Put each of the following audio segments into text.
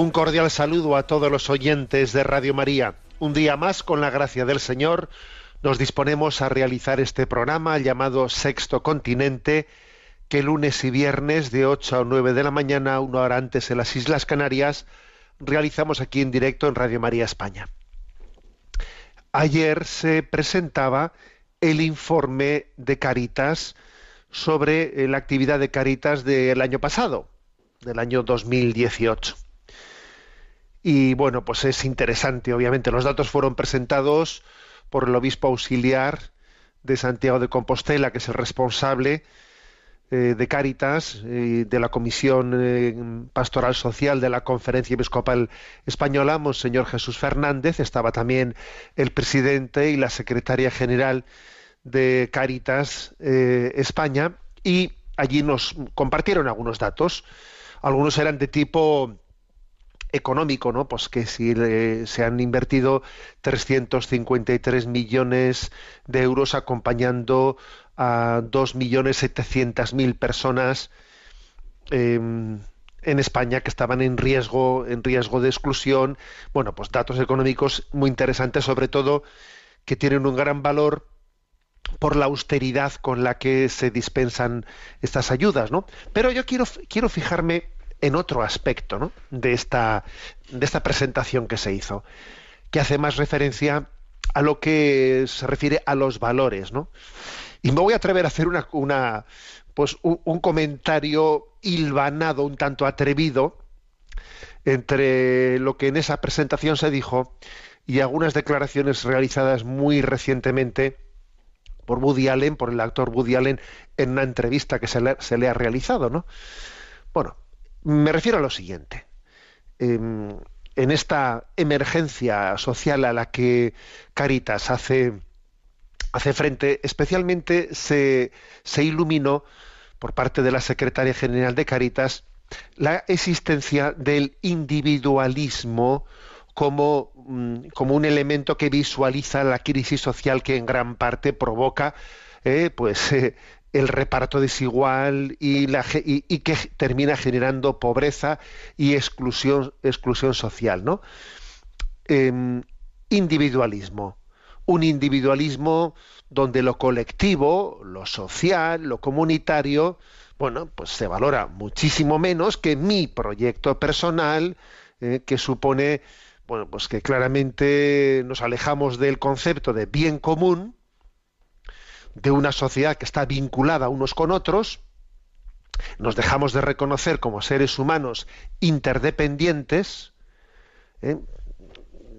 Un cordial saludo a todos los oyentes de Radio María. Un día más, con la gracia del Señor, nos disponemos a realizar este programa llamado Sexto Continente, que lunes y viernes de 8 a 9 de la mañana, una hora antes en las Islas Canarias, realizamos aquí en directo en Radio María España. Ayer se presentaba el informe de Caritas sobre eh, la actividad de Caritas del año pasado, del año 2018. Y bueno, pues es interesante, obviamente. Los datos fueron presentados por el obispo auxiliar de Santiago de Compostela, que es el responsable eh, de Cáritas, eh, de la Comisión eh, Pastoral Social de la Conferencia Episcopal Española, Monseñor Jesús Fernández. Estaba también el presidente y la secretaria general de Cáritas España. Y allí nos compartieron algunos datos. Algunos eran de tipo económico, ¿no? Pues que si se han invertido 353 millones de euros acompañando a 2.700.000 personas eh, en España que estaban en riesgo, en riesgo de exclusión. Bueno, pues datos económicos muy interesantes, sobre todo que tienen un gran valor por la austeridad con la que se dispensan estas ayudas, ¿no? Pero yo quiero, quiero fijarme en otro aspecto ¿no? de, esta, de esta presentación que se hizo, que hace más referencia a lo que se refiere a los valores. ¿no? Y me voy a atrever a hacer una, una pues un, comentario hilvanado, un tanto atrevido, entre lo que en esa presentación se dijo y algunas declaraciones realizadas muy recientemente por Woody Allen, por el actor Woody Allen, en una entrevista que se le, se le ha realizado. ¿no? Bueno, me refiero a lo siguiente. Eh, en esta emergencia social a la que Caritas hace, hace frente, especialmente se, se, iluminó por parte de la secretaria general de Caritas la existencia del individualismo como, como un elemento que visualiza la crisis social que en gran parte provoca eh, pues, eh, el reparto desigual y, que termina generando pobreza y exclusión, exclusión social, ¿no? Eh, individualismo. Un individualismo donde lo colectivo, lo social, lo comunitario, bueno, pues se valora muchísimo menos que mi proyecto personal, eh, que supone, bueno, pues que claramente nos alejamos del concepto de bien común, de una sociedad que está vinculada unos con otros, nos dejamos de reconocer como seres humanos interdependientes, ¿eh?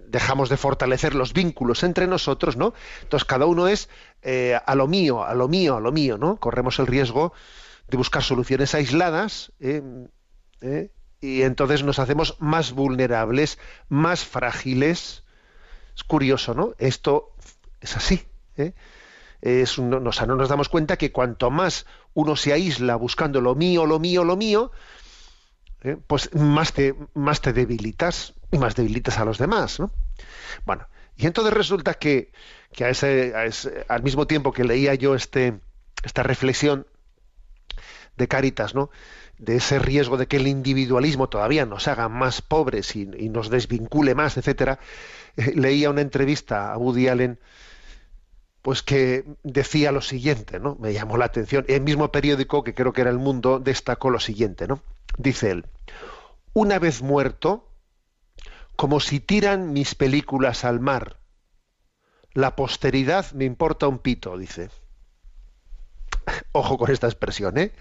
dejamos de fortalecer los vínculos entre nosotros, ¿no? Entonces cada uno es eh, a lo mío, a lo mío, a lo mío, ¿no? Corremos el riesgo de buscar soluciones aisladas ¿eh? y entonces nos hacemos más vulnerables, más frágiles. Es curioso, ¿no? Esto es así. ¿eh? Es no, o sea, no nos damos cuenta que cuanto más uno se aísla buscando lo mío, lo mío, lo mío, eh, pues más te, más te debilitas y más debilitas a los demás. ¿no? Bueno, Y entonces resulta que, que a ese, al mismo tiempo que leía yo este, esta reflexión de Cáritas, ¿no? de ese riesgo de que el individualismo todavía nos haga más pobres y, y nos desvincule más, etcétera, eh, leía una entrevista a Woody Allen pues que decía lo siguiente, ¿no? Me llamó la atención. El mismo periódico, que creo que era El Mundo, destacó lo siguiente, ¿no? Dice él, una vez muerto, como si tiran mis películas al mar, la posteridad me importa un pito, dice. Ojo con esta expresión, ¿eh?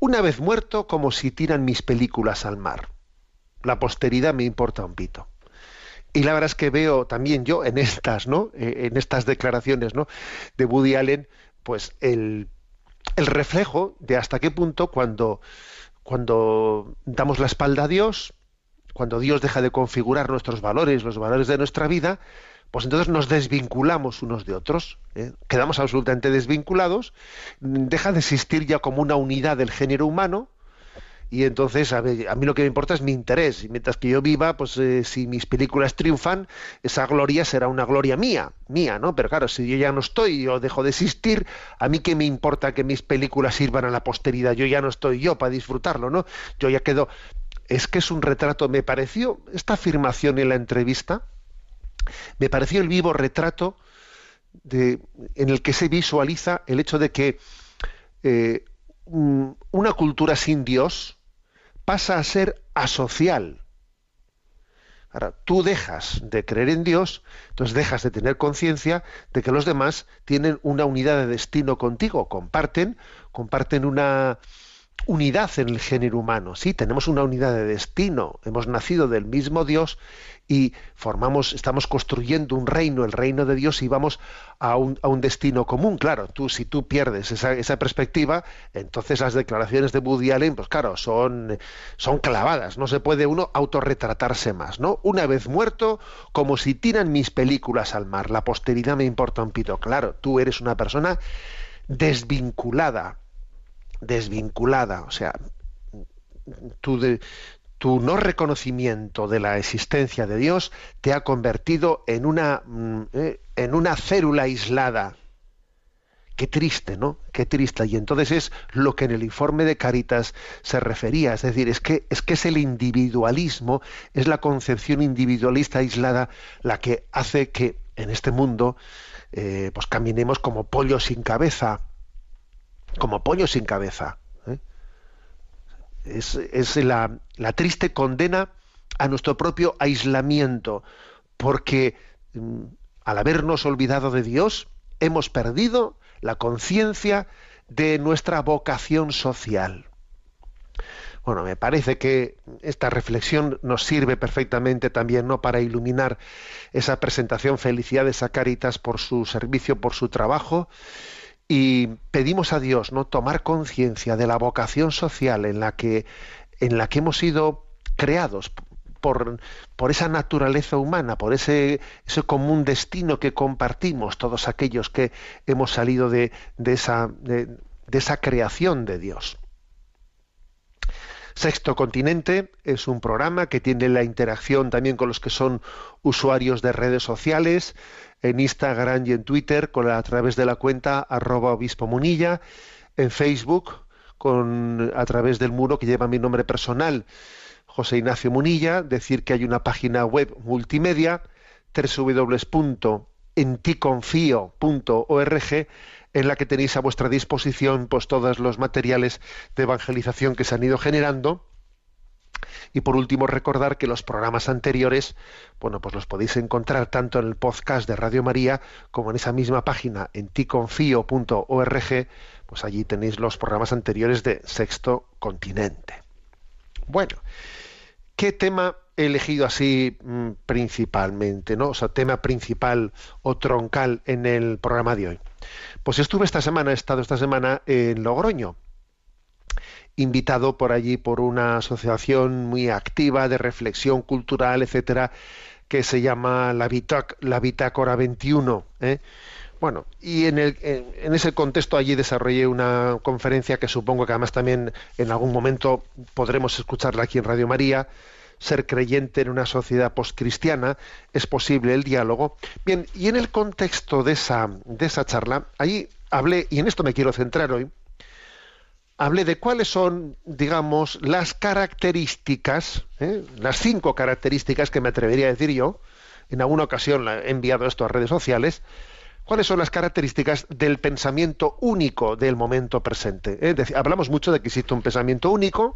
Una vez muerto, como si tiran mis películas al mar. La posteridad me importa un pito. Y la verdad es que veo también yo en estas, ¿no? Eh, en estas declaraciones, ¿no? De Woody Allen, pues el, reflejo de hasta qué punto cuando, cuando damos la espalda a Dios, cuando Dios deja de configurar nuestros valores, los valores de nuestra vida, pues entonces nos desvinculamos unos de otros, ¿eh? quedamos absolutamente desvinculados, deja de existir ya como una unidad del género humano, y entonces a, ver, a mí lo que me importa es mi interés, y mientras que yo viva, pues eh, si mis películas triunfan, esa gloria será una gloria mía, mía, ¿no? Pero claro, si yo ya no estoy, yo dejo de existir, a mí qué me importa que mis películas sirvan a la posteridad, yo ya no estoy yo para disfrutarlo, ¿no? Yo ya quedo... Es que es un retrato, me pareció, esta afirmación en la entrevista, me pareció el vivo retrato de, en el que se visualiza el hecho de que eh, un- una cultura sin Dios pasa a ser asocial. Ahora, tú dejas de creer en Dios, entonces dejas de tener conciencia de que los demás tienen una unidad de destino contigo, comparten, comparten una unidad en el género humano. Sí, tenemos una unidad de destino, hemos nacido del mismo Dios y formamos, estamos construyendo un reino, el reino de Dios, y vamos a un, destino común. Claro, tú si tú pierdes esa, esa perspectiva, entonces las declaraciones de Woody Allen, pues claro, son, son clavadas. No se puede uno autorretratarse más, ¿no? Una vez muerto, como si tiran mis películas al mar. La posteridad me importa un pito. Claro, tú eres una persona desvinculada, desvinculada, o sea, tu, no reconocimiento de la existencia de Dios te ha convertido en una, mm, eh, en una célula aislada. Qué triste, ¿no? Qué triste. Y entonces es lo que en el informe de Caritas se refería. Es decir, es que es, que es el individualismo, es la concepción individualista aislada la que hace que en este mundo eh, pues caminemos como pollos sin cabeza. Como pollos sin cabeza. ¿eh? es, es la, la triste condena a nuestro propio aislamiento, porque mm, al habernos olvidado de Dios, hemos perdido la conciencia de nuestra vocación social. Bueno, me parece que esta reflexión nos sirve perfectamente también ¿no? para iluminar esa presentación. Felicidades a Caritas por su servicio, por su trabajo y pedimos a Dios no tomar conciencia de la vocación social en la que en la que hemos sido creados por, por esa naturaleza humana, por ese, ese común destino que compartimos todos aquellos que hemos salido de, de esa, de, de esa creación de Dios. Sexto Continente es un programa que tiene la interacción también con los que son usuarios de redes sociales, en Instagram y en Twitter, con a través de la cuenta arroba obispo munilla, en Facebook, con, a través del muro que lleva mi nombre personal, José Ignacio Munilla, decir que hay una página web multimedia, www.enticonfio.org, en la que tenéis a vuestra disposición pues todos los materiales de evangelización que se han ido generando. Y por último, recordar que los programas anteriores, bueno, pues los podéis encontrar tanto en el podcast de Radio María como en esa misma página, en ticonfio.org, pues allí tenéis los programas anteriores de Sexto Continente. Bueno, ¿qué tema he elegido así mm, principalmente, no? O sea, tema principal o troncal en el programa de hoy. Pues estuve esta semana, he estado esta semana en Logroño, invitado por allí por una asociación muy activa de reflexión cultural, etcétera, que se llama la, Bitácora 21. ¿eh? Bueno, y en, el- en ese contexto allí desarrollé una conferencia que supongo que además también en algún momento podremos escucharla aquí en Radio María ser creyente en una sociedad postcristiana, es posible el diálogo. Bien, y en el contexto de esa, de esa charla, ahí hablé, y en esto me quiero centrar hoy, hablé de cuáles son, digamos, las características, ¿eh? las cinco características que me atrevería a decir yo, en alguna ocasión he enviado esto a redes sociales, cuáles son las características del pensamiento único del momento presente. ¿eh? hablamos mucho de que existe un pensamiento único,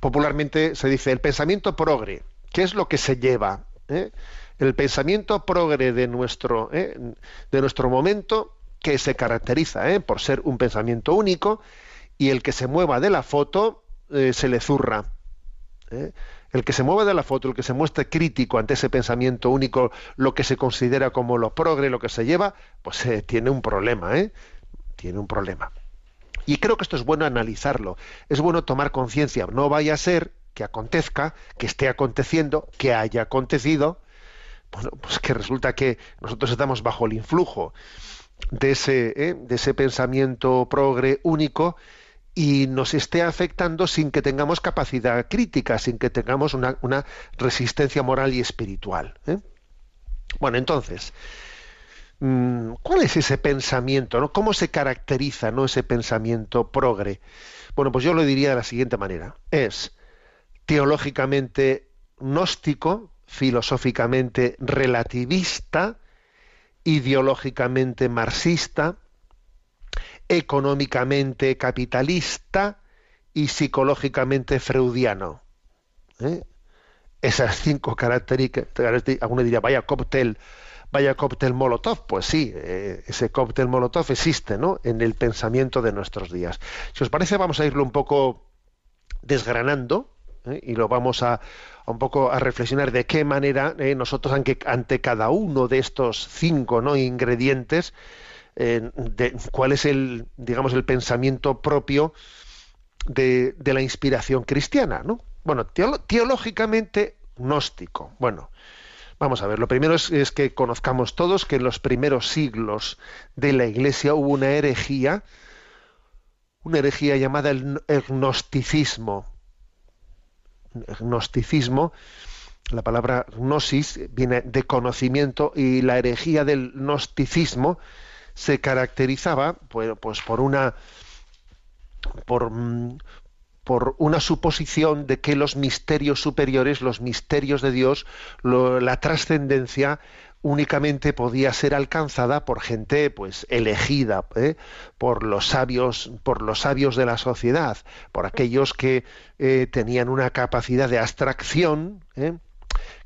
popularmente se dice el pensamiento progre. ¿Qué es lo que se lleva? ¿Eh? El pensamiento progre de nuestro, ¿eh? de nuestro momento, que se caracteriza ¿eh? por ser un pensamiento único, y el que se mueva de la foto se le zurra. El que se mueva de la foto, el que se muestre crítico ante ese pensamiento único, lo que se considera como lo progre, lo que se lleva, pues tiene un problema, Tiene un problema. Y creo que esto es bueno analizarlo, es bueno tomar conciencia. No vaya a ser que acontezca, que esté aconteciendo, que haya acontecido, bueno, pues que resulta que nosotros estamos bajo el influjo de ese, ¿eh? de ese pensamiento progre único y nos esté afectando sin que tengamos capacidad crítica, sin que tengamos una, resistencia moral y espiritual. ¿eh? Bueno, entonces, ¿Cuál es ese pensamiento? ¿Cómo se caracteriza ¿no? ese pensamiento progre? Bueno, pues yo lo diría de la siguiente manera. Es teológicamente gnóstico, filosóficamente relativista, ideológicamente marxista, económicamente capitalista y psicológicamente freudiano. ¿eh? Esas cinco características, alguno diría, vaya cóctel vaya cóctel Molotov. Pues sí, eh, ese cóctel Molotov existe ¿no? en el pensamiento de nuestros días. Si os parece, vamos a irlo un poco desgranando ¿eh? y lo vamos a, un poco a reflexionar de qué manera eh, nosotros ante, ante, cada uno de estos cinco ¿no? ingredientes, de, cuál es el, digamos, el pensamiento propio de, de la inspiración cristiana. ¿no? Bueno, teológicamente gnóstico. Bueno, Vamos a ver, lo primero es, que conozcamos todos que en los primeros siglos de la Iglesia hubo una herejía, una herejía llamada el, gnosticismo. gnosticismo, la palabra gnosis viene de conocimiento y la herejía del gnosticismo se caracterizaba pues, por una por, por una suposición de que los misterios superiores, los misterios de Dios, la trascendencia únicamente podía ser alcanzada por gente pues elegida ¿eh? por los sabios por los sabios de la sociedad por aquellos que eh, tenían una capacidad de abstracción ¿eh?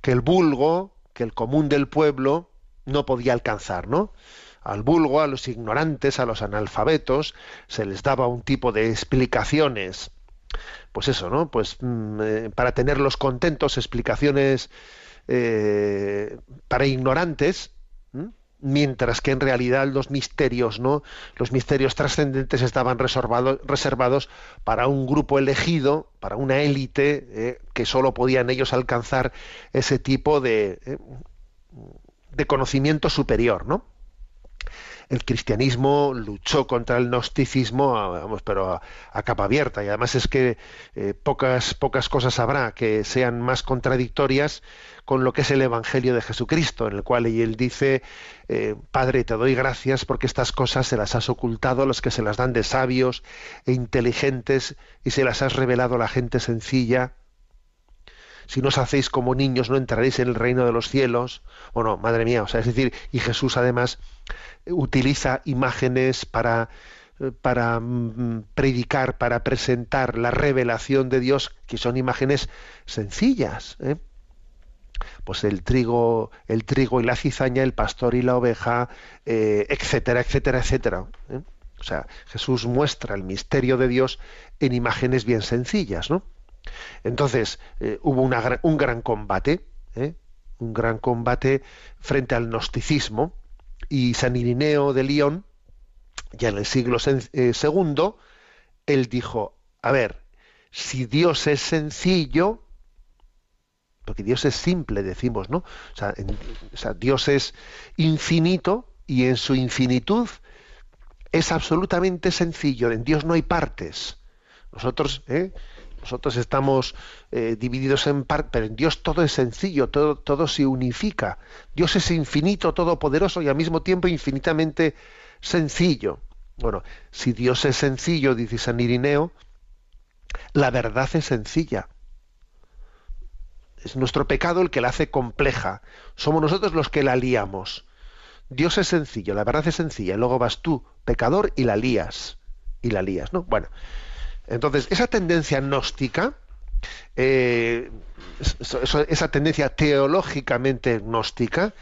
que el vulgo que el común del pueblo no podía alcanzar no al vulgo a los ignorantes a los analfabetos se les daba un tipo de explicaciones pues eso, ¿no? Pues mm, eh, para tenerlos contentos, explicaciones eh, para ignorantes, mientras que en realidad los misterios, ¿no? Los misterios trascendentes estaban reservados para un grupo elegido, para una élite, eh, que solo podían ellos alcanzar ese tipo de, de conocimiento superior, ¿no? El cristianismo luchó contra el gnosticismo, vamos, pero a, capa abierta. Y además es que eh, pocas, pocas cosas habrá que sean más contradictorias con lo que es el Evangelio de Jesucristo, en el cual él dice, eh, Padre, te doy gracias porque estas cosas se las has ocultado a los que se las dan de sabios e inteligentes y se las has revelado a la gente sencilla si no os hacéis como niños no entraréis en el reino de los cielos. Bueno, madre mía, o sea, es decir, y Jesús además utiliza imágenes para para mm, predicar, para presentar la revelación de Dios, que son imágenes sencillas. ¿eh? Pues el trigo, el trigo y la cizaña, el pastor y la oveja, eh, etcétera, etcétera, etcétera. ¿eh? O sea, Jesús muestra el misterio de Dios en imágenes bien sencillas, ¿no? Entonces, eh, hubo un gran combate, ¿eh? un gran combate frente al gnosticismo, y San Irineo de León, ya en el siglo II, eh, él dijo, a ver, si Dios es sencillo, porque Dios es simple, decimos, ¿no? O sea, Dios es infinito y en su infinitud es absolutamente sencillo. En Dios no hay partes. Nosotros, ¿eh? Nosotros estamos eh, divididos en partes, pero en Dios todo es sencillo, todo, todo se unifica. Dios es infinito, todopoderoso y al mismo tiempo infinitamente sencillo. Bueno, si Dios es sencillo, dice San Irineo, la verdad es sencilla. Es nuestro pecado el que la hace compleja. Somos nosotros los que la liamos. Dios es sencillo, la verdad es sencilla. Luego vas tú, pecador, y la lías. Y la lías, ¿no? Bueno, entonces, esa tendencia gnóstica, eh, esa tendencia teológicamente gnóstica,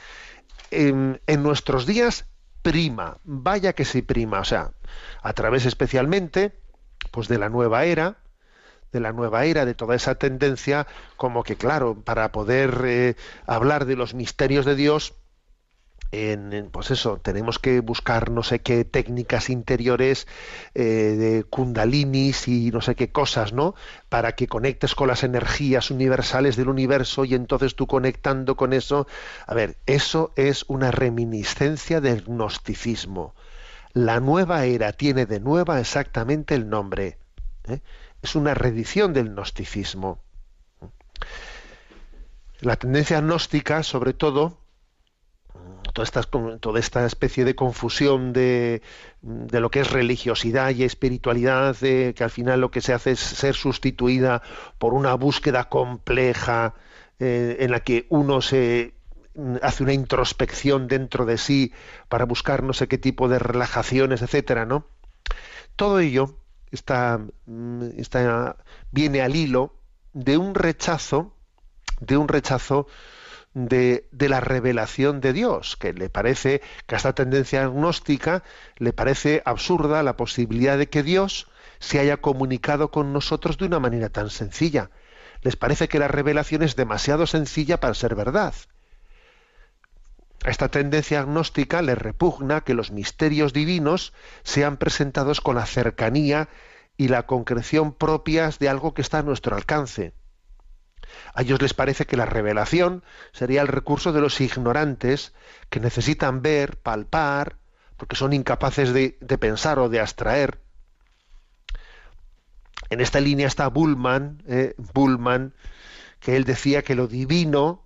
en, en, nuestros días prima, vaya que sí prima, o sea, a través especialmente pues de la nueva era, de la nueva era, de toda esa tendencia, como que claro, para poder eh, hablar de los misterios de Dios, en, pues eso, tenemos que buscar no sé qué técnicas interiores eh, de kundalinis y no sé qué cosas, ¿no? Para que conectes con las energías universales del universo y entonces tú conectando con eso, a ver, eso es una reminiscencia del gnosticismo. La nueva era tiene de nueva exactamente el nombre. ¿eh? Es una reedición del gnosticismo. La tendencia gnóstica, sobre todo, toda esta, especie de confusión de, lo que es religiosidad y espiritualidad, que al final lo que se hace es ser sustituida por una búsqueda compleja eh, en la que uno se hace una introspección dentro de sí para buscar no sé qué tipo de relajaciones, etcétera, ¿no? Todo ello está, está, viene al hilo de un rechazo, de un rechazo de, la revelación de Dios, que le parece que a esta tendencia agnóstica le parece absurda la posibilidad de que Dios se haya comunicado con nosotros de una manera tan sencilla. Les parece que la revelación es demasiado sencilla para ser verdad. A esta tendencia agnóstica le repugna que los misterios divinos sean presentados con la cercanía y la concreción propias de algo que está a nuestro alcance. A ellos les parece que la revelación sería el recurso de los ignorantes que necesitan ver, palpar, porque son incapaces de, pensar o de abstraer. En esta línea está Bullman, eh, Bullman, que él decía que lo divino,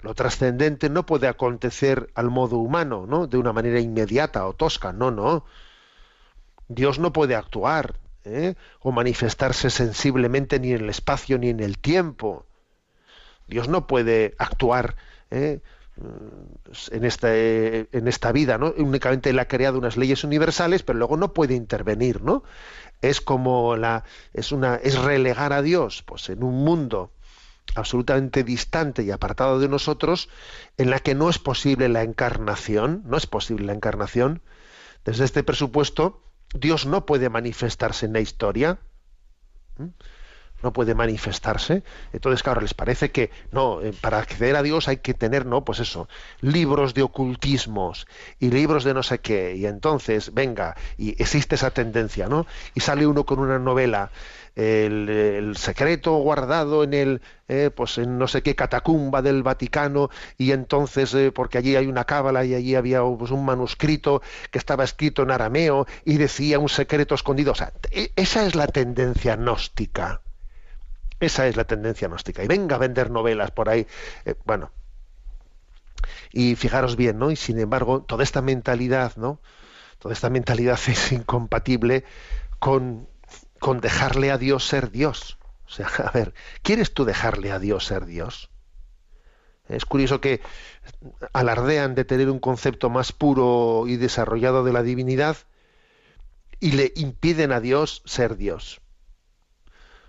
lo trascendente, no puede acontecer al modo humano, ¿no? De una manera inmediata o tosca, no, no. Dios no puede actuar ¿eh? o manifestarse sensiblemente ni en el espacio ni en el tiempo. Dios no puede actuar ¿eh? en, esta, en esta vida, ¿no? Únicamente Él ha creado unas leyes universales, pero luego no puede intervenir, ¿no? Es como la, es una, es relegar a Dios, pues en un mundo absolutamente distante y apartado de nosotros, en la que no es posible la encarnación, no es posible la encarnación. Desde este presupuesto, Dios no puede manifestarse en la historia no puede manifestarse. Entonces, claro, les parece que no, eh, para acceder a Dios hay que tener, no, pues eso, libros de ocultismos y libros de no sé qué. Y entonces, venga, y existe esa tendencia, ¿no? Y sale uno con una novela, el, secreto guardado en el, eh, pues en no sé qué catacumba del Vaticano, y entonces, eh, porque allí hay una cábala y allí había pues, un manuscrito que estaba escrito en arameo y decía un secreto escondido. O sea, e, esa es la tendencia gnóstica esa es la tendencia gnóstica. Y venga a vender novelas por ahí. Eh, bueno. Y fijaros bien, ¿no? Y sin embargo, toda esta mentalidad, ¿no? Toda esta mentalidad es incompatible con, con dejarle a Dios ser Dios. O sea, a ver, ¿quieres tú dejarle a Dios ser Dios? Es curioso que alardean de tener un concepto más puro y desarrollado de la divinidad y le impiden a Dios ser Dios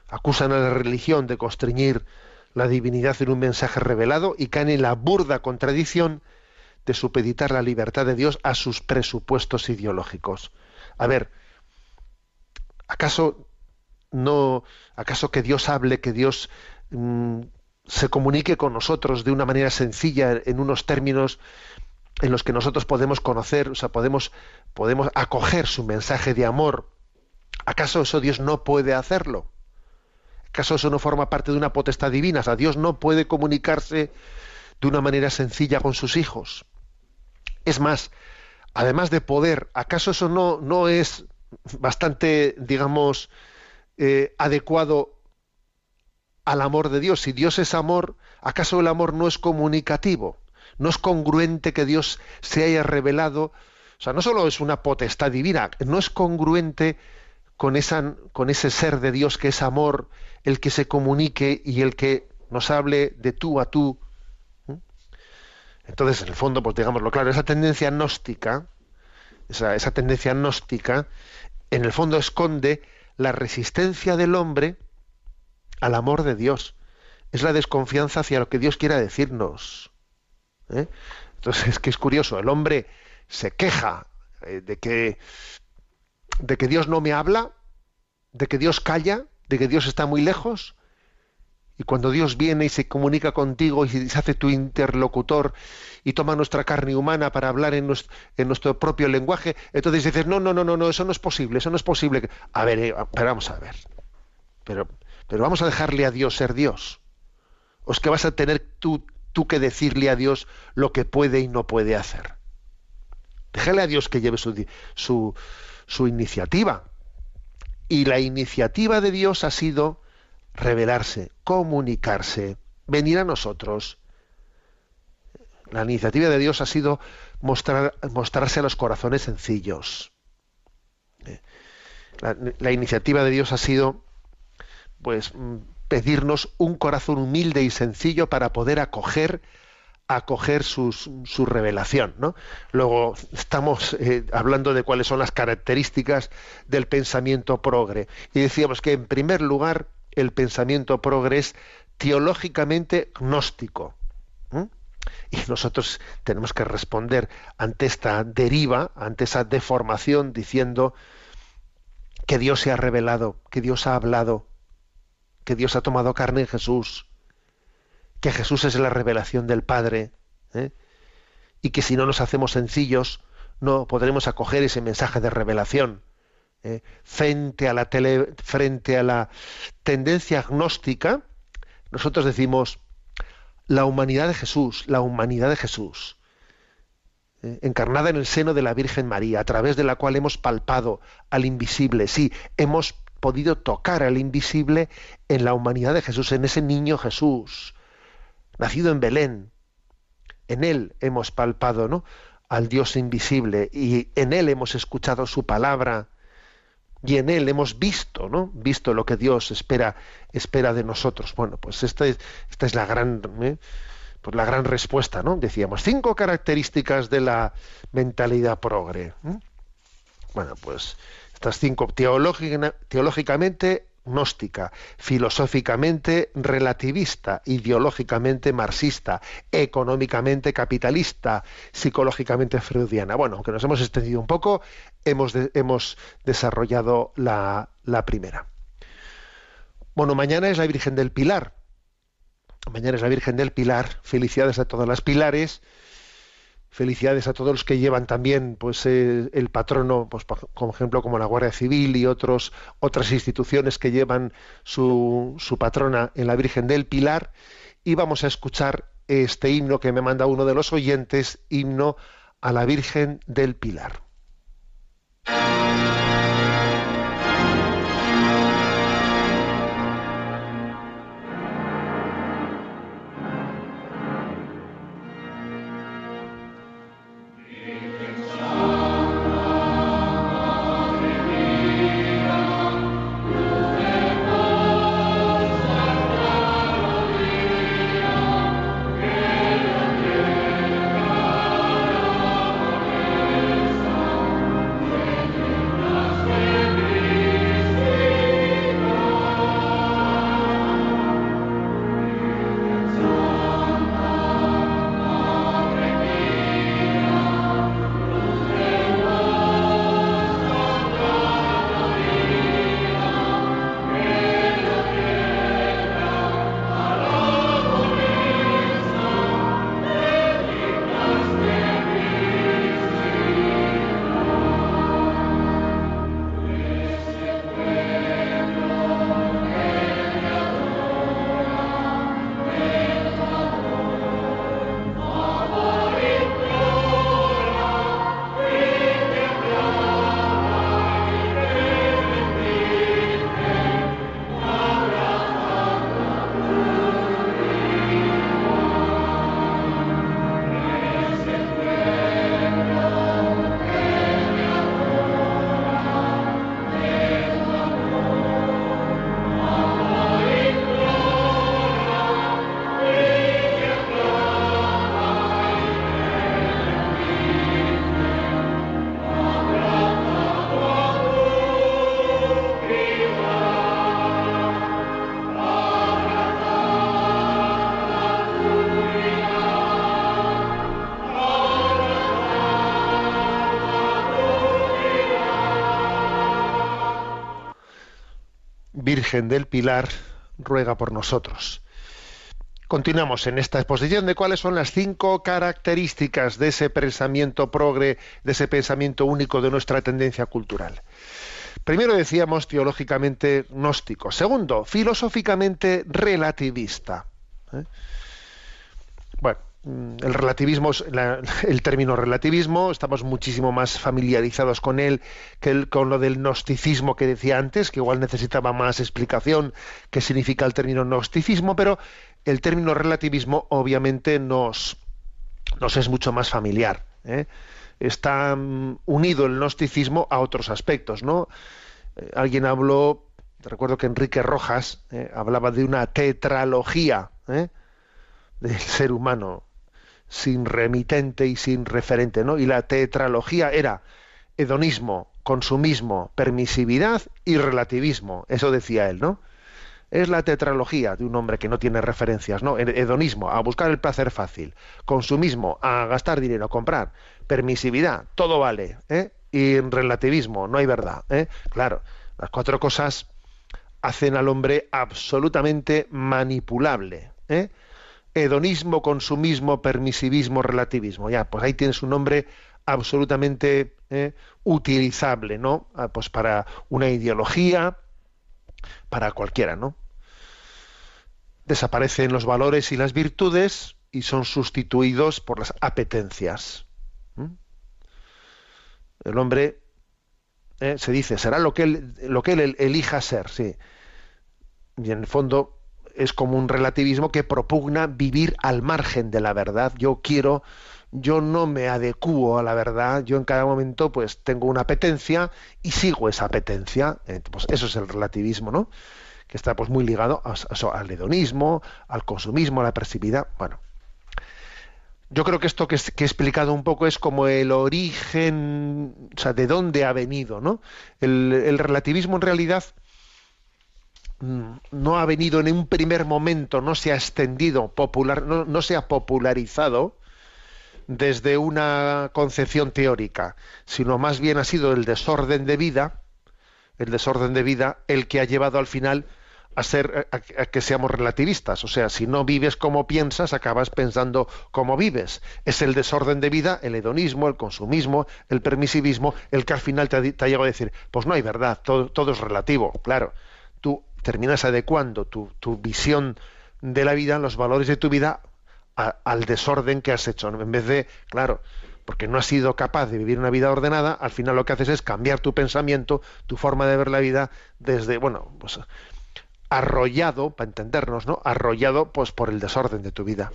acusan a la religión de constreñir la divinidad en un mensaje revelado y caen en la burda contradicción de supeditar la libertad de Dios a sus presupuestos ideológicos. A ver, ¿acaso no, acaso que Dios hable, que Dios mm, se comunique con nosotros de una manera sencilla, en unos términos en los que nosotros podemos conocer, o sea, podemos, podemos acoger su mensaje de amor? ¿Acaso eso Dios no puede hacerlo? ¿Acaso eso no forma parte de una potestad divina? O sea, Dios no puede comunicarse de una manera sencilla con sus hijos. Es más, además de poder, ¿acaso eso no, no es bastante, digamos, eh, adecuado al amor de Dios. Si Dios es amor, ¿acaso el amor no es comunicativo? ¿No es congruente que Dios se haya revelado? O sea, no solo es una potestad divina, no es congruente con, ese ser de Dios que es amor, el que se comunique y el que nos hable de tú a tú. Entonces, en el fondo, pues digámoslo claro, esa tendencia gnóstica, esa, esa tendencia gnóstica, en el fondo esconde la resistencia del hombre al amor de Dios. Es la desconfianza hacia lo que Dios quiera decirnos. ¿eh? Entonces es que es curioso, el hombre se queja eh, de que de que Dios no me habla, de que Dios calla, de que Dios está muy lejos. Y cuando Dios viene y se comunica contigo y se hace tu interlocutor y toma nuestra carne humana para hablar en nuestro, propio lenguaje, entonces dices, no, no, no, no, no, eso no es posible, eso no es posible. A ver, eh, pero vamos a ver. Pero pero vamos a dejarle a Dios ser Dios. ¿O es que vas a tener tú, tú que decirle a Dios lo que puede y no puede hacer? Déjale a Dios que lleve su, su, su iniciativa. Y la iniciativa de Dios ha sido revelarse, comunicarse, venir a nosotros. La iniciativa de Dios ha sido mostrar, mostrarse a los corazones sencillos. Eh, la, iniciativa de Dios ha sido pues mm, pedirnos un corazón humilde y sencillo para poder acoger acoger su revelación. ¿no? Luego estamos eh, hablando de cuáles son las características del pensamiento progre. Y decíamos que en primer lugar el pensamiento progre es teológicamente gnóstico. Y nosotros tenemos que responder ante esta deriva, ante esa deformación, diciendo que Dios se ha revelado, que Dios ha hablado, que Dios ha tomado carne en Jesús, que Jesús es la revelación del Padre, ¿eh? y que si no nos hacemos sencillos, no podremos acoger ese mensaje de revelación. ¿eh? Frente, a la tendencia agnóstica, nosotros decimos la humanidad de Jesús, la humanidad de Jesús, ¿eh? encarnada en el seno de la Virgen María, a través de la cual hemos palpado al invisible, sí, hemos podido tocar al invisible en la humanidad de Jesús, en ese niño Jesús, nacido en Belén. En él hemos palpado, ¿no? al Dios invisible y en él hemos escuchado su palabra y en él hemos visto, ¿no? Visto lo que Dios espera espera de nosotros. Bueno, pues esta es, esta es la gran ¿eh? pues la gran respuesta, ¿no? Decíamos cinco características de la mentalidad progre. ¿eh? Bueno, pues estas cinco, teológicamente gnóstica, filosóficamente relativista, ideológicamente marxista, económicamente capitalista, psicológicamente freudiana. Bueno, aunque nos hemos extendido un poco, hemos, hemos desarrollado la, la primera. Bueno, mañana es la Virgen del Pilar. Mañana es la Virgen del Pilar. Felicidades a todas las pilares felicidades a todos los que llevan también pues eh, el patrono pues como ejemplo como la Guardia Civil y otros otras instituciones que llevan su, su patrona en la Virgen del Pilar. Y vamos a escuchar este himno que me manda uno de los oyentes himno a la Virgen del Pilar Virgen del Pilar, ruega por nosotros. Continuamos en esta exposición de cuáles son las cinco características de ese pensamiento progre, de ese pensamiento único de nuestra tendencia cultural. Primero decíamos teológicamente gnóstico. Segundo, filosóficamente relativista. ¿eh? Bueno, el relativismo, el término relativismo, estamos muchísimo más familiarizados con él que con lo del gnosticismo que decía antes, que igual necesitaba más explicación qué significa el término gnosticismo, pero el término relativismo obviamente nos, nos es mucho más familiar. ¿eh? Está mm, unido el gnosticismo a otros aspectos, ¿no? Eh, alguien habló, recuerdo que Enrique Rojas eh, hablaba de una tetralogía del ser humano, sin remitente y sin referente, ¿no? Y la tetralogía era hedonismo, consumismo, permisividad y relativismo. Eso decía él, ¿no? es la tetralogía de un hombre que no tiene referencias, ¿no? Hedonismo, a buscar el placer fácil. Consumismo, a gastar dinero, a comprar. Permisividad, todo vale, ¿eh? Y relativismo, no hay verdad, ¿eh? Claro, las cuatro cosas hacen al hombre absolutamente manipulable, ¿eh? Hedonismo, consumismo, permisivismo, relativismo. Ya, pues ahí tienes un hombre absolutamente ¿eh? utilizable, ¿no? Ah, pues para una ideología, para cualquiera, ¿no? Desaparecen los valores y las virtudes y son sustituidos por las apetencias. El hombre ¿eh? se dice será lo que él, lo que él elija ser, sí. Y en el fondo es como un relativismo que propugna vivir al margen de la verdad. Yo quiero yo no me adecuo a la verdad, yo en cada momento pues tengo una apetencia y sigo esa apetencia, eh, pues eso es el relativismo, ¿no? Que está pues muy ligado al hedonismo, al consumismo, a la percibida, bueno. Yo creo que esto que, he explicado un poco es como el origen, o sea, de dónde ha venido, ¿no? El, relativismo en realidad no ha venido en un primer momento, no se ha extendido, popular, no se ha popularizado desde una concepción teórica, sino más bien ha sido el desorden de vida, el desorden de vida, el que ha llevado al final a ser a, que seamos relativistas. O sea, si no vives como piensas, acabas pensando como vives. Es el desorden de vida, el hedonismo, el consumismo, el permisivismo, el que al final te ha, llegado a decir, pues no hay verdad, todo, todo, es relativo. Claro, terminas adecuando tu, tu visión de la vida, los valores de tu vida al desorden que has hecho. En vez de, claro, porque no has sido capaz de vivir una vida ordenada, al final lo que haces es cambiar tu pensamiento, tu forma de ver la vida desde, bueno, pues arrollado, para entendernos, ¿no? Arrollado pues por el desorden de tu vida.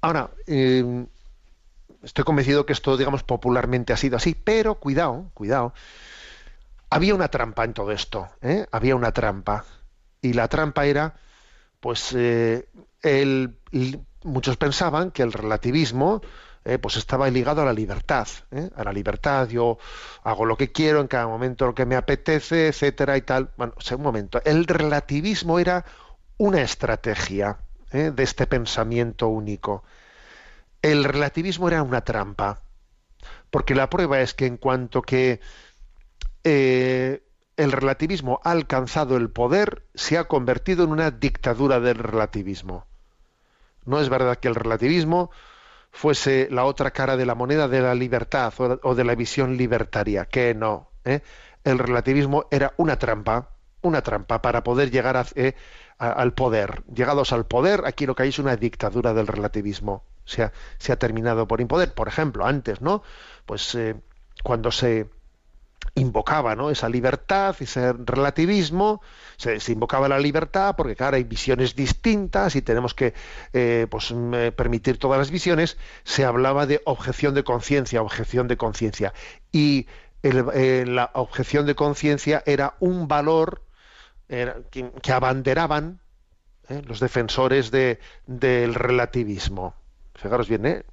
Ahora, em, estoy convencido que esto, digamos, popularmente ha sido así, pero cuidado, cuidado. Había una trampa en todo esto, ¿eh? había una trampa. Y la trampa era, pues, eh, muchos pensaban que el relativismo eh, pues estaba ligado a la libertad, ¿eh? a la libertad, yo hago lo que quiero en cada momento lo que me apetece, etcétera y tal. Bueno, un momento, el relativismo era una estrategia de este pensamiento único. El relativismo era una trampa, porque la prueba es que en cuanto que el relativismo ha alcanzado el poder, se ha convertido en una dictadura del relativismo. No es verdad que el relativismo fuese la otra cara de la moneda de la libertad o de la visión libertaria, que no. ¿eh? El relativismo era una trampa, una trampa para poder llegar eh, al poder. Llegados al poder, aquí lo que hay es una dictadura del relativismo. Se ha, se ha terminado por impoder. Por ejemplo, antes, ¿no? Pues eh, cuando se invocaba ¿no? esa libertad, ese relativismo, se, invocaba la libertad porque claro hay visiones distintas y tenemos que eh, pues, permitir todas las visiones, se hablaba de objeción de conciencia, objeción de conciencia. Y eh, la objeción de conciencia era un valor que, abanderaban ¿eh? los defensores de, del relativismo. Fijaros bien,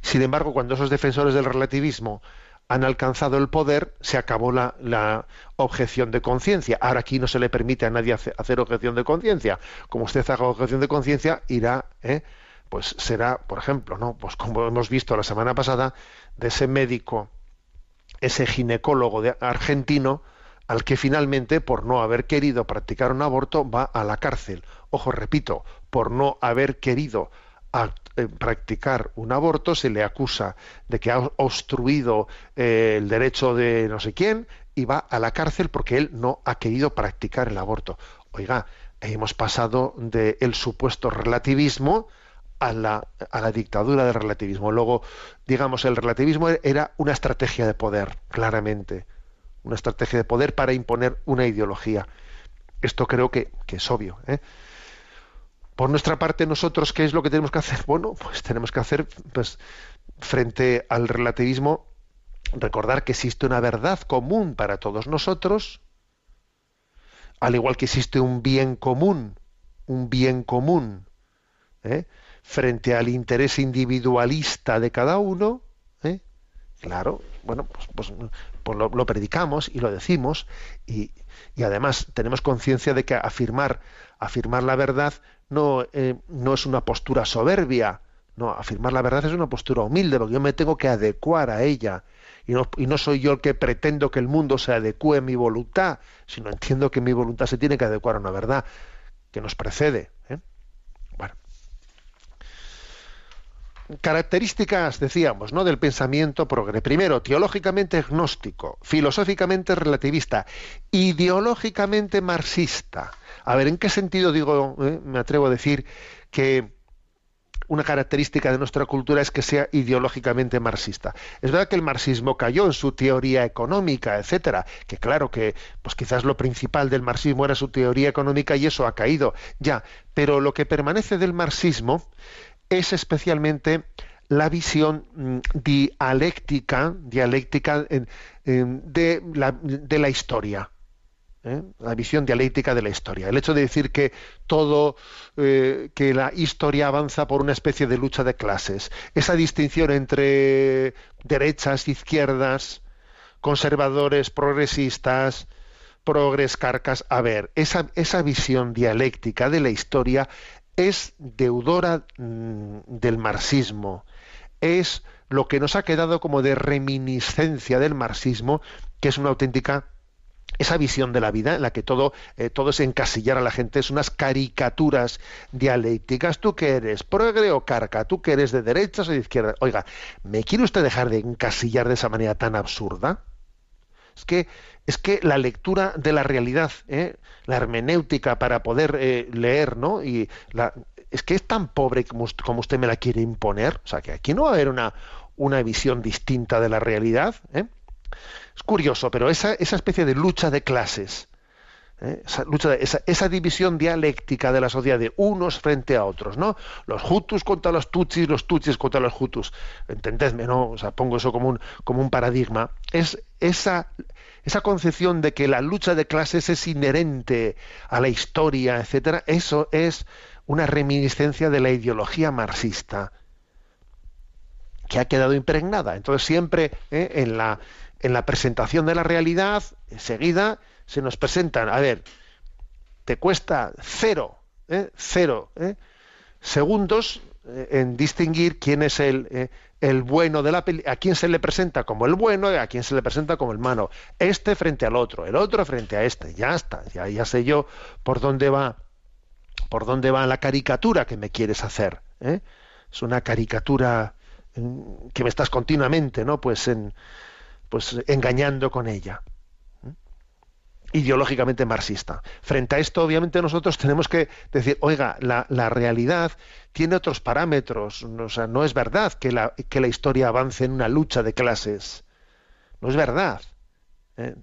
Sin embargo, cuando esos defensores del relativismo han alcanzado el poder, se acabó la, objeción de conciencia. Ahora aquí no se le permite a nadie hacer objeción de conciencia. Como usted haga objeción de conciencia, irá, ¿eh? pues será, por ejemplo, ¿no? Pues como hemos visto la semana pasada, de ese médico, ese ginecólogo argentino, al que finalmente, por no haber querido practicar un aborto, va a la cárcel. Ojo, repito, por no haber querido eh, practicar un aborto, se le acusa de que ha obstruido eh, el derecho de no sé quién y va a la cárcel porque él no ha querido practicar el aborto. Oiga, hemos pasado del supuesto relativismo a la, a la dictadura del relativismo. Luego, digamos, el relativismo era una estrategia de poder, claramente. Una estrategia de poder para imponer una ideología. Esto creo que, que es obvio. ¿eh? Por nuestra parte, nosotros, ¿qué es lo que tenemos que hacer? Bueno, pues tenemos que hacer, pues, frente al relativismo, recordar que existe una verdad común para todos nosotros, al igual que existe un bien común, un bien común, ¿eh? frente al interés individualista de cada uno, ¿eh? claro, bueno, pues, pues, pues lo, lo, predicamos y lo decimos, y, y además tenemos conciencia de que afirmar, afirmar la verdad no, eh, no es una postura soberbia, no, afirmar la verdad es una postura humilde, porque yo me tengo que adecuar a ella. Y no, y no, soy yo el que pretendo que el mundo se adecue a mi voluntad, sino entiendo que mi voluntad se tiene que adecuar a una verdad que nos precede. ¿eh? Bueno. Características, decíamos, ¿no? del pensamiento progre. Primero, teológicamente agnóstico, filosóficamente relativista, ideológicamente marxista. A ver, ¿en qué sentido digo, eh, me atrevo a decir que una característica de nuestra cultura es que sea ideológicamente marxista. Es verdad que el marxismo cayó en su teoría económica, etcétera, que claro que pues quizás lo principal del marxismo era su teoría económica y eso ha caído ya, pero lo que permanece del marxismo es especialmente la visión mm, dialéctica, dialéctica de, la, de la historia. ¿eh? la visión dialéctica de la historia. El hecho de decir que todo, eh, que la historia avanza por una especie de lucha de clases, esa distinción entre derechas, izquierdas, conservadores, progresistas, progres, carcas. A ver, esa, esa visión dialéctica de la historia es deudora mm, del marxismo, es lo que nos ha quedado como de reminiscencia del marxismo, que es una auténtica esa visión de la vida en la que todo, eh, todo es encasillar a la gente, es unas caricaturas dialécticas. ¿Tú qué eres? ¿Progre o carca? ¿Tú qué eres de derechas o de izquierda? Oiga, ¿me quiere usted dejar de encasillar de esa manera tan absurda? Es que, es que la lectura de la realidad, ¿eh? la hermenéutica para poder eh, leer, ¿no? Y es que es tan pobre como, como, usted me la quiere imponer. O sea, que aquí no va a haber una, una visión distinta de la realidad. ¿eh? Es curioso, pero esa, esa especie de lucha de clases, ¿eh? esa, lucha esa, división dialéctica de la sociedad de unos frente a otros, ¿no? Los hutus contra los tutsis, los tutsis contra los hutus. Entendedme, ¿no? O sea, pongo eso como un, como un paradigma. Es esa, esa concepción de que la lucha de clases es inherente a la historia, etcétera, eso es una reminiscencia de la ideología marxista que ha quedado impregnada. Entonces siempre ¿eh? en la en la presentación de la realidad, enseguida se nos presentan, a ver, te cuesta cero, ¿eh? cero ¿eh? segundos eh, en distinguir quién es el, eh, el bueno de la película, a quién se le presenta como el bueno y a quién se le presenta como el malo. Este frente al otro, el otro frente a este. Ya está, ya, ya sé yo por dónde va, por dónde va la caricatura que me quieres hacer. ¿eh? Es una caricatura mm, que me estás continuamente, ¿no? Pues en pues engañando con ella ideológicamente marxista. Frente a esto, obviamente, nosotros tenemos que decir, oiga, la, realidad tiene otros parámetros. O sea, no es verdad que la, que la historia avance en una lucha de clases. No es verdad. ¿eh?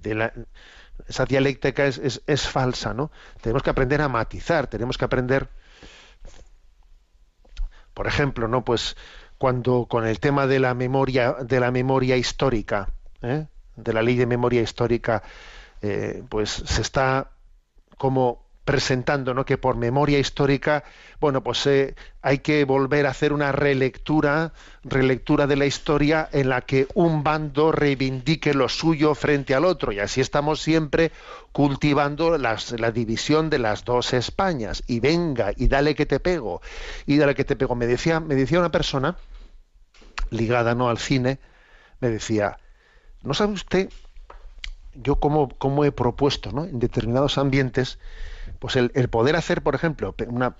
Esa dialéctica es, es, es, falsa, ¿no? Tenemos que aprender a matizar, tenemos que aprender, por ejemplo, ¿no? Pues cuando con el tema de la memoria, de la memoria histórica, ¿eh? de la ley de memoria histórica, eh, pues se está como presentando ¿no? que por memoria histórica, bueno, pues eh, hay que volver a hacer una relectura, relectura de la historia en la que un bando reivindique lo suyo frente al otro. Y así estamos siempre cultivando las, la división de las dos Españas. Y venga, y dale que te pego, y dale que te pego. Me decía, me decía una persona ligada no al cine, me decía, ¿No sabe usted yo como, he propuesto, ¿no? En determinados ambientes, pues el, poder hacer, por ejemplo, una,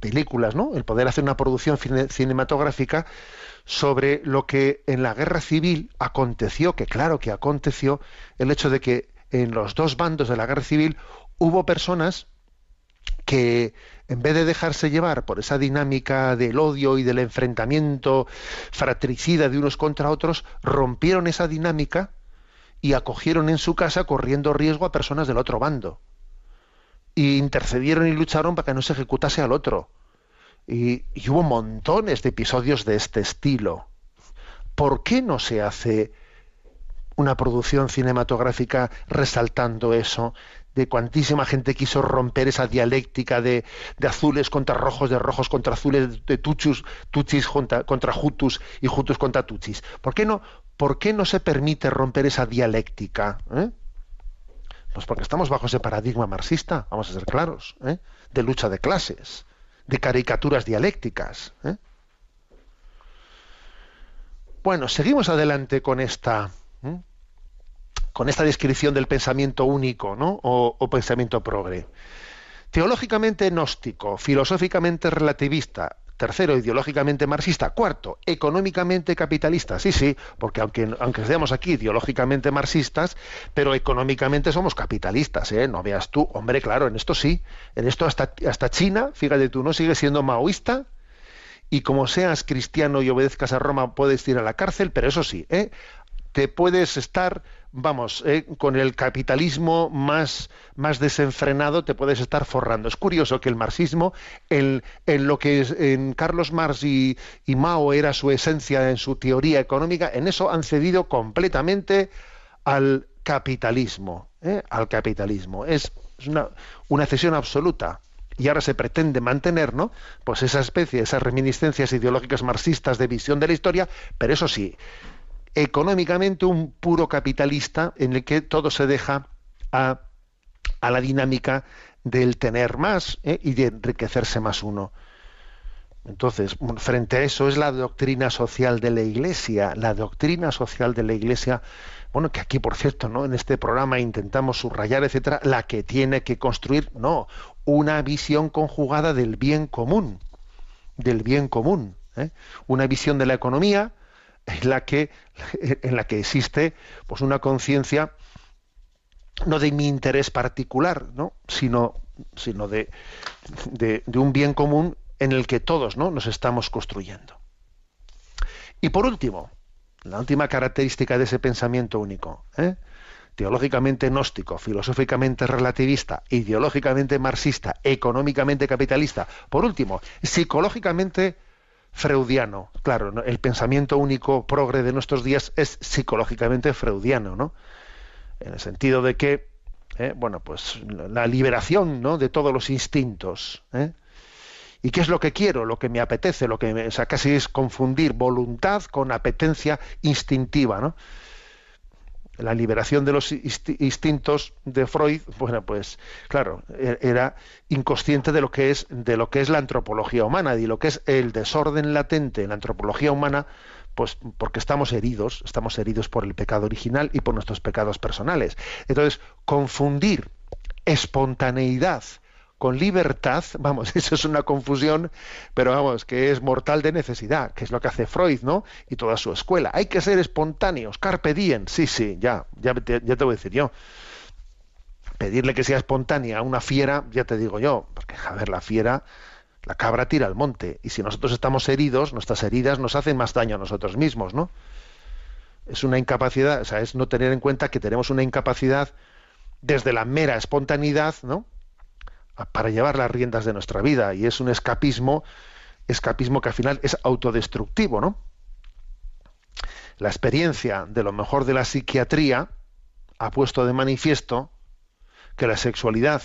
películas, ¿no? El poder hacer una producción cine- cinematográfica sobre lo que en la guerra civil aconteció, que claro que aconteció, el hecho de que en los dos bandos de la guerra civil hubo personas que en vez de dejarse llevar por esa dinámica del odio y del enfrentamiento fratricida de unos contra otros, rompieron esa dinámica y acogieron en su casa corriendo riesgo a personas del otro bando. Y intercedieron y lucharon para que no se ejecutase al otro. Y, hubo montones de episodios de este estilo. ¿Por qué no se hace una producción cinematográfica resaltando eso? De cuantísima gente quiso romper esa dialéctica de, de azules contra rojos, de rojos contra azules, de tuchus, tuchis contra, contra hutus y hutus contra tuchis. ¿Por qué no, por qué no se permite romper esa dialéctica? eh? Pues porque estamos bajo ese paradigma marxista, vamos a ser claros, ¿eh? de lucha de clases, de caricaturas dialécticas. ¿eh? Bueno, seguimos adelante con esta, ¿eh? con esta descripción del pensamiento único, ¿no? O, o pensamiento progre. Teológicamente gnóstico, filosóficamente relativista, tercero, ideológicamente marxista, cuarto, económicamente capitalista. Sí, sí, porque aunque, aunque seamos aquí ideológicamente marxistas, pero económicamente somos capitalistas, ¿eh? No veas tú, hombre, claro, en esto sí, en esto hasta, hasta China, fíjate tú, no sigue siendo maoísta, y como seas cristiano y obedezcas a Roma puedes ir a la cárcel, pero eso sí, ¿eh? te puedes estar, vamos, eh, con el capitalismo más, más desenfrenado, te puedes estar forrando. Es curioso que el marxismo, en, en lo que en Carlos Marx y, y Mao era su esencia en su teoría económica, en eso han cedido completamente al capitalismo, ¿eh? al capitalismo. Es, es una, una cesión absoluta y ahora se pretende mantener, ¿no? Pues esa especie, esas reminiscencias ideológicas marxistas de visión de la historia, pero eso sí, económicamente un puro capitalista en el que todo se deja a, a la dinámica del tener más ¿eh? y de enriquecerse más uno. Entonces, frente a eso es la doctrina social de la Iglesia, la doctrina social de la Iglesia, bueno, que aquí, por cierto, ¿no? En este programa intentamos subrayar, etcétera, la que tiene que construir, no, una visión conjugada del bien común, del bien común, ¿eh? una visión de la economía en la que, en la que existe, pues, una conciencia no de mi interés particular, ¿no? sino, sino de, de, de un bien común en el que todos ¿no? nos estamos construyendo. Y por último, la última característica de ese pensamiento único, ¿eh? teológicamente gnóstico, filosóficamente relativista, ideológicamente marxista, económicamente capitalista. Por último, psicológicamente freudiano. Claro, el pensamiento único progre de nuestros días es psicológicamente freudiano, ¿no? En el sentido de que, eh, bueno, pues la liberación, ¿no? De todos los instintos. ¿eh? ¿Y qué es lo que quiero? Lo que me apetece, lo que me, o sea, casi es confundir voluntad con apetencia instintiva, ¿no? La liberación de los instintos de Freud, bueno, pues claro, era inconsciente de lo que es de lo que es la antropología humana, y lo que es el desorden latente en la antropología humana, pues porque estamos heridos, estamos heridos por el pecado original y por nuestros pecados personales. Entonces, confundir espontaneidad con libertad, vamos, eso es una confusión, pero vamos, que es mortal de necesidad, que es lo que hace Freud, ¿no? Y toda su escuela. Hay que ser espontáneos, carpe diem, sí, sí, ya, ya te, ya te voy a decir yo. Pedirle que sea espontánea a una fiera, ya te digo yo, porque, a ver, la fiera, la cabra tira al monte, y si nosotros estamos heridos, nuestras heridas nos hacen más daño a nosotros mismos, ¿no? Es una incapacidad, o sea, es no tener en cuenta que tenemos una incapacidad desde la mera espontaneidad, ¿no? Para llevar las riendas de nuestra vida y es un escapismo escapismo que al final es autodestructivo no la experiencia de lo mejor de la psiquiatría ha puesto de manifiesto que la sexualidad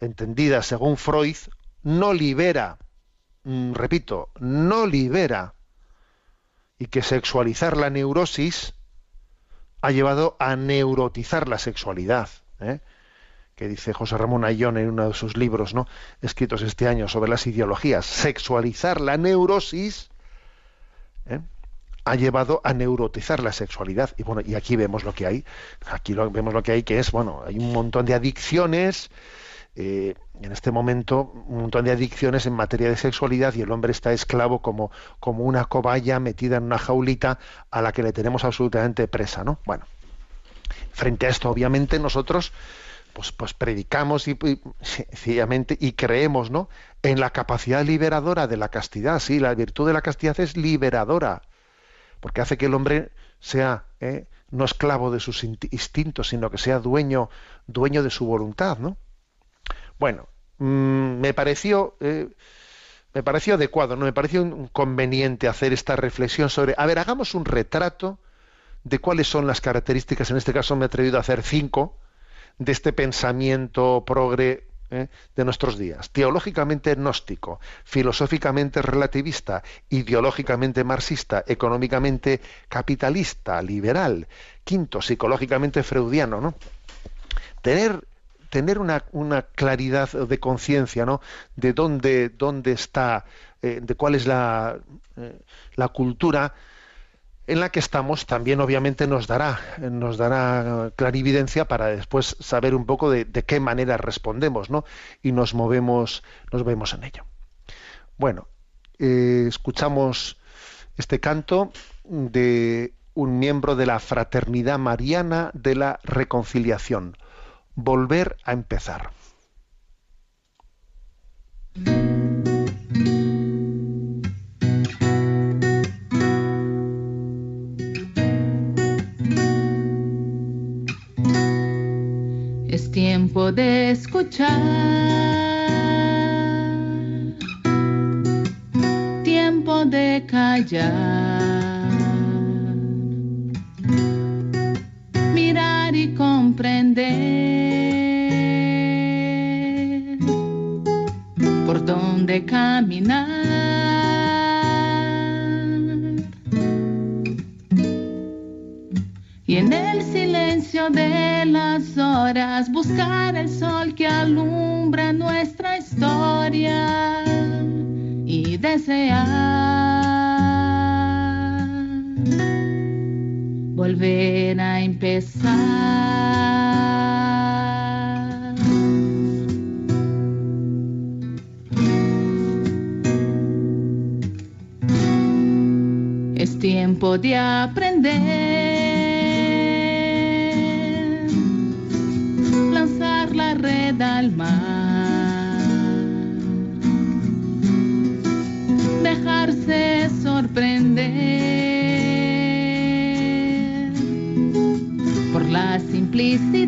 entendida según Freud no libera mm, repito no libera y que sexualizar la neurosis ha llevado a neurotizar la sexualidad ¿eh? Que dice José Ramón Ayón en uno de sus libros, ¿no? escritos este año sobre las ideologías, sexualizar la neurosis ¿eh? ha llevado a neurotizar la sexualidad. Y bueno, y aquí vemos lo que hay. Aquí lo, vemos lo que hay, que es, bueno, hay un montón de adicciones. eh, en este momento, un montón de adicciones en materia de sexualidad y el hombre está esclavo como, como una cobaya metida en una jaulita a la que le tenemos absolutamente presa, ¿no? Bueno, frente a esto, obviamente, nosotros pues, pues predicamos y, sencillamente y creemos en la capacidad liberadora de la castidad. Sí, la virtud de la castidad es liberadora, porque hace que el hombre sea ¿eh? no esclavo de sus instintos, sino que sea dueño, dueño de su voluntad. ¿no? Bueno, mmm, me pareció. Eh, me pareció adecuado, no me pareció conveniente hacer esta reflexión sobre, a ver, hagamos un retrato de cuáles son las características, en este caso me he atrevido a hacer cinco, de este pensamiento progre ¿eh? de nuestros días. Teológicamente gnóstico, filosóficamente relativista, ideológicamente marxista, económicamente capitalista, liberal. Quinto, psicológicamente freudiano. ¿no? Tener, tener una, una claridad de conciencia ¿no? de dónde, dónde está, eh, de cuál es la, eh, la cultura en la que estamos también obviamente nos dará nos dará clarividencia para después saber un poco de, qué manera respondemos ¿no? y nos movemos nos vemos en ello. Bueno eh, escuchamos este canto de un miembro de la fraternidad mariana de la reconciliación. Volver a empezar tiempo de escuchar, tiempo de callar, mirar y comprender por dónde caminar. Y en el silencio de buscar el sol que alumbra nuestra historia y desear volver a empezar. Es tiempo de aprender. La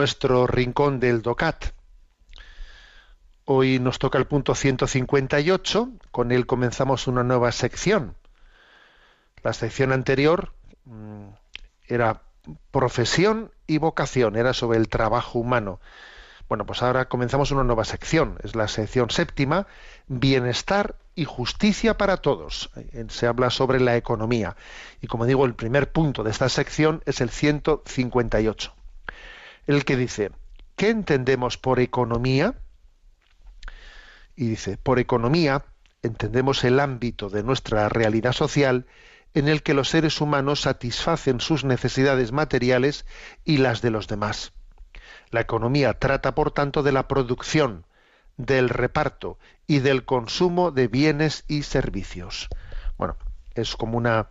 nuestro rincón del DOCAT. Hoy nos toca el punto 158, con él comenzamos una nueva sección. La sección anterior mm, era profesión y vocación, era sobre el trabajo humano. Bueno, pues ahora comenzamos una nueva sección, es la sección séptima, bienestar y justicia para todos. Se habla sobre la economía. Y como digo, el primer punto de esta sección es el 158, el que dice, ¿qué entendemos por economía? Y dice, por economía entendemos el ámbito de nuestra realidad social en el que los seres humanos satisfacen sus necesidades materiales y las de los demás. La economía trata, por tanto, de la producción, del reparto y del consumo de bienes y servicios. Bueno, es como una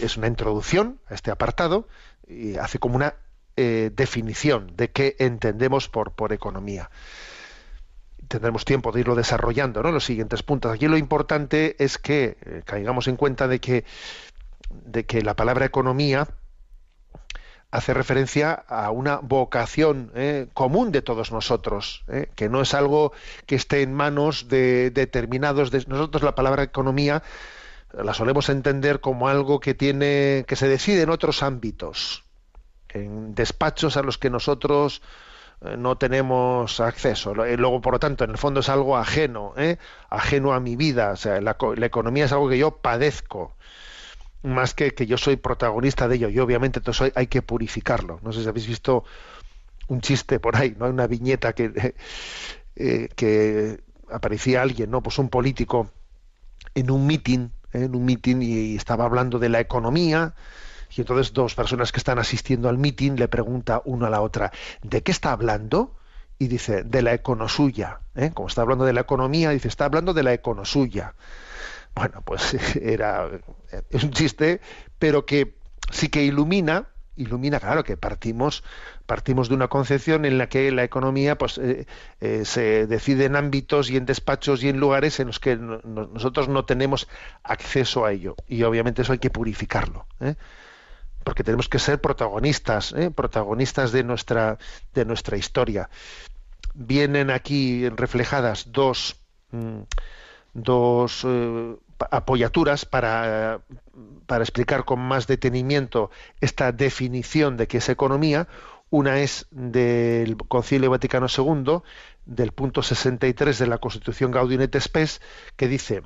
es una introducción a este apartado y hace como una eh, definición de qué entendemos por, economía. Tendremos tiempo de irlo desarrollando, ¿no? Los siguientes puntos. Aquí lo importante es que eh, caigamos en cuenta de que, de que la palabra economía hace referencia a una vocación eh, común de todos nosotros, que no es algo que esté en manos de determinados. De, nosotros la palabra economía la solemos entender como algo que tiene que se decide en otros ámbitos, en despachos a los que nosotros eh, no tenemos acceso. Luego, por lo tanto, en el fondo es algo ajeno, ajeno a mi vida. O sea, la, la economía es algo que yo padezco más que que yo soy protagonista de ello y obviamente entonces hay que purificarlo. No sé si habéis visto un chiste por ahí, ¿no? Hay una viñeta que, eh, que aparecía alguien, ¿no? Pues un político en un mitin, ¿eh? en un mitin y estaba hablando de la economía y entonces dos personas que están asistiendo al mitin le pregunta una a la otra, ¿de qué está hablando? Y dice, de la econosuya. ¿eh? Como está hablando de la economía, dice, está hablando de la econosuya. Bueno, pues era es un chiste, pero que sí que ilumina, ilumina, claro, que partimos partimos de una concepción en la que la economía pues eh, eh, se decide en ámbitos y en despachos y en lugares en los que no, nosotros no tenemos acceso a ello y obviamente eso hay que purificarlo ¿eh? Porque tenemos que ser protagonistas protagonistas de nuestra de nuestra historia vienen aquí reflejadas dos mm, dos apoyaturas para, para explicar con más detenimiento esta definición de qué es economía. Una es del Concilio Vaticano II, del punto 63 de la Constitución Gaudium et Spes, que dice,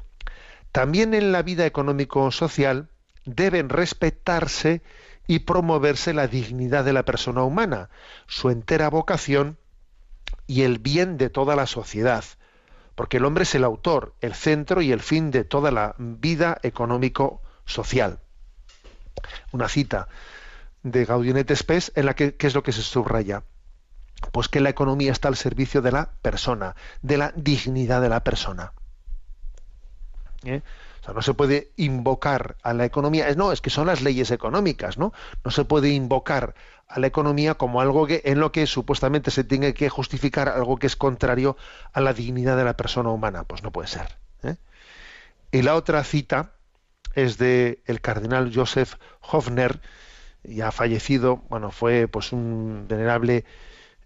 también en la vida económico-social deben respetarse y promoverse la dignidad de la persona humana, su entera vocación y el bien de toda la sociedad, porque el hombre es el autor, el centro y el fin de toda la vida económico-social. Una cita de Gaudium et Spes en la que ¿qué es lo que se subraya? Pues que la economía está al servicio de la persona, de la dignidad de la persona. ¿Eh? O sea, no se puede invocar a la economía, no, es que son las leyes económicas, ¿no? No se puede invocar a la economía como algo en lo que supuestamente se tiene que justificar algo que es contrario a la dignidad de la persona humana. Pues no puede ser. ¿eh? Y la otra cita es de el cardenal Joseph Hofner, ya fallecido, bueno, fue pues un venerable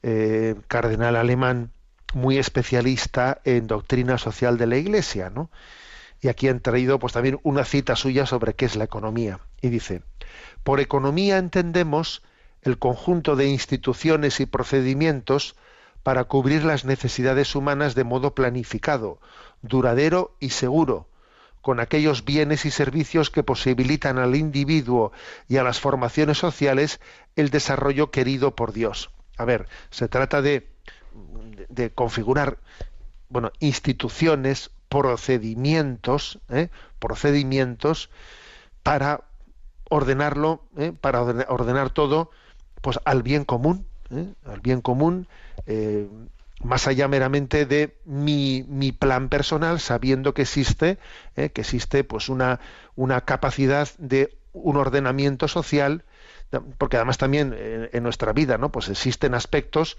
eh, cardenal alemán muy especialista en doctrina social de la Iglesia, ¿no? Y aquí han traído pues también una cita suya sobre qué es la economía. Y dice, por economía entendemos el conjunto de instituciones y procedimientos para cubrir las necesidades humanas de modo planificado, duradero y seguro, con aquellos bienes y servicios que posibilitan al individuo y a las formaciones sociales el desarrollo querido por Dios. A ver, se trata de, de configurar bueno, instituciones, procedimientos, ¿eh? procedimientos para ordenarlo, ¿eh? para ordenar todo pues al bien común, ¿eh? al bien común, eh, más allá meramente de mi, mi, plan personal, sabiendo que existe, que existe pues una, una capacidad de un ordenamiento social, porque además también en, en nuestra vida, ¿no? Pues existen aspectos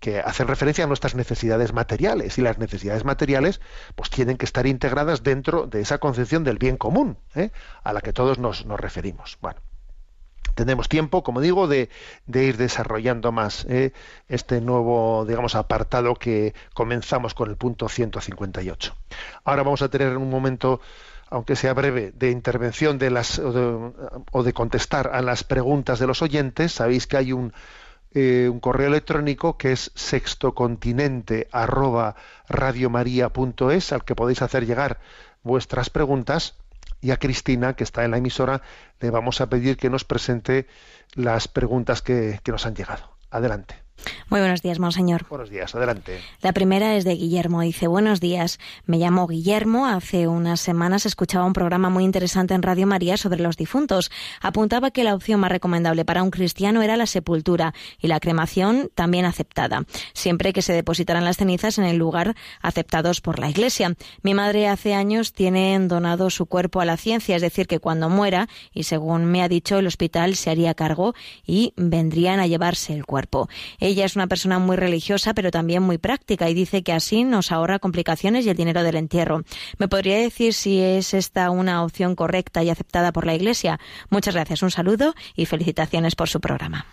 que hacen referencia a nuestras necesidades materiales y las necesidades materiales pues tienen que estar integradas dentro de esa concepción del bien común ¿eh? a la que todos nos, nos referimos. Bueno, Tendremos tiempo, como digo, de, de ir desarrollando más ¿eh? este nuevo, digamos, apartado que comenzamos con el punto 158. Ahora vamos a tener un momento, aunque sea breve, de intervención de las o de contestar a las preguntas de los oyentes. Sabéis que hay un, eh, un correo electrónico que es sextocontinente arroba radiomaria.es al que podéis hacer llegar vuestras preguntas y a Cristina, que está en la emisora, le vamos a pedir que nos presente las preguntas que, que nos han llegado. Adelante. Muy buenos días, monseñor. Buenos días, adelante. La primera es de Guillermo. Dice, buenos días. Me llamo Guillermo. Hace unas semanas escuchaba un programa muy interesante en Radio María sobre los difuntos. Apuntaba que la opción más recomendable para un cristiano era la sepultura y la cremación también aceptada, siempre que se depositaran las cenizas en el lugar aceptados por la Iglesia. Mi madre hace años tiene donado su cuerpo a la ciencia, es decir, que cuando muera, y según me ha dicho, el hospital se haría cargo y vendrían a llevarse el cuerpo. Ella es una persona muy religiosa, pero también muy práctica, y dice que así nos ahorra complicaciones y el dinero del entierro. ¿Me podría decir si es esta una opción correcta y aceptada por la Iglesia? Muchas gracias, un saludo y felicitaciones por su programa.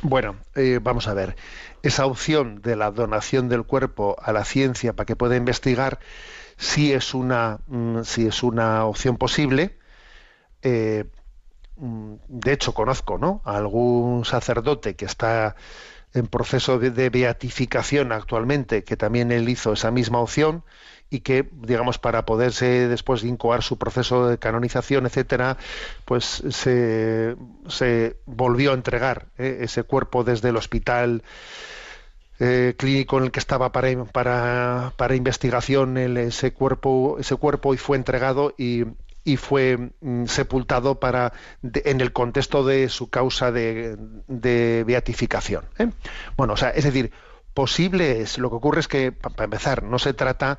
Bueno, eh, vamos a ver. Esa opción de la donación del cuerpo a la ciencia para que pueda investigar sí es una, mm, es una opción posible. Eh, de hecho, conozco ¿no? a algún sacerdote que está en proceso de, de beatificación actualmente, que también él hizo esa misma opción y que, digamos, para poderse después incoar su proceso de canonización, etcétera, pues se, se volvió a entregar ¿eh? ese cuerpo desde el hospital eh, clínico en el que estaba para, para, para investigación el- ese cuerpo ese cuerpo y fue entregado y, y fue mm, sepultado para de- en el contexto de su causa de, beatificación ¿eh? bueno o sea es decir posible es lo que ocurre es que pa- para empezar no se trata